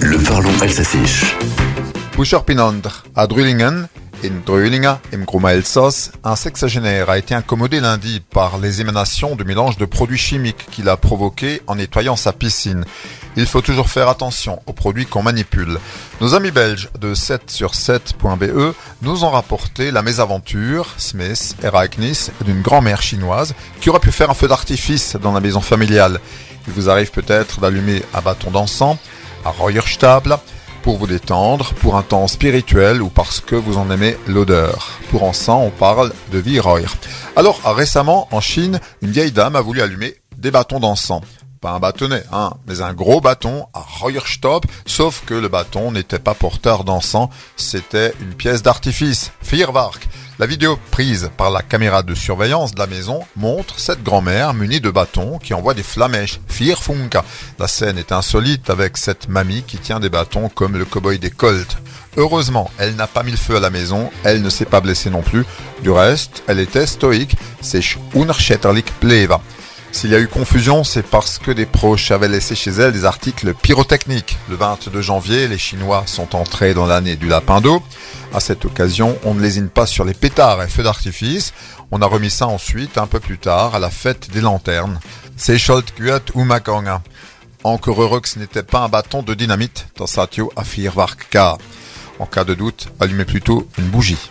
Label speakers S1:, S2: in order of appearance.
S1: Le parlons alsacien.
S2: Pinandre, à Drüllingen, in Drühlinga, im Gruma un sexagénaire a été incommodé lundi par les émanations de mélange de produits chimiques qu'il a provoqué en nettoyant sa piscine. Il faut toujours faire attention aux produits qu'on manipule. Nos amis belges de 7 sur 7.be nous ont rapporté la mésaventure, Smith Ereignis, d'une grand-mère chinoise qui aurait pu faire un feu d'artifice dans la maison familiale. Il vous arrive peut-être d'allumer un bâton d'encens à Reuerstable pour vous détendre, pour un temps spirituel ou parce que vous en aimez l'odeur. Pour encens, on parle de Vireuer. Alors, récemment, en Chine, une vieille dame a voulu allumer des bâtons d'encens. Pas un bâtonnet, hein, mais un gros bâton à Reuerstopp, sauf que le bâton n'était pas porteur d'encens, c'était une pièce d'artifice, Feuerwerk. La vidéo prise par la caméra de surveillance de la maison montre cette grand-mère munie de bâtons qui envoie des flamèches. La scène est insolite avec cette mamie qui tient des bâtons comme le cowboy des Colts. Heureusement, elle n'a pas mis le feu à la maison, elle ne s'est pas blessée non plus. Du reste, elle était stoïque, c'est unerschetterlich pleva. S'il y a eu confusion, c'est parce que des proches avaient laissé chez elle des articles pyrotechniques. Le 22 janvier, les Chinois sont entrés dans l'année du lapin d'eau. À cette occasion, on ne lésine pas sur les pétards et feux d'artifice. On a remis ça ensuite, un peu plus tard, à la fête des lanternes. C'est Scholtkuat ou Makanga. Encore heureux que ce n'était pas un bâton de dynamite dans Satyo Afirvarka. En cas de doute, allumez plutôt une bougie.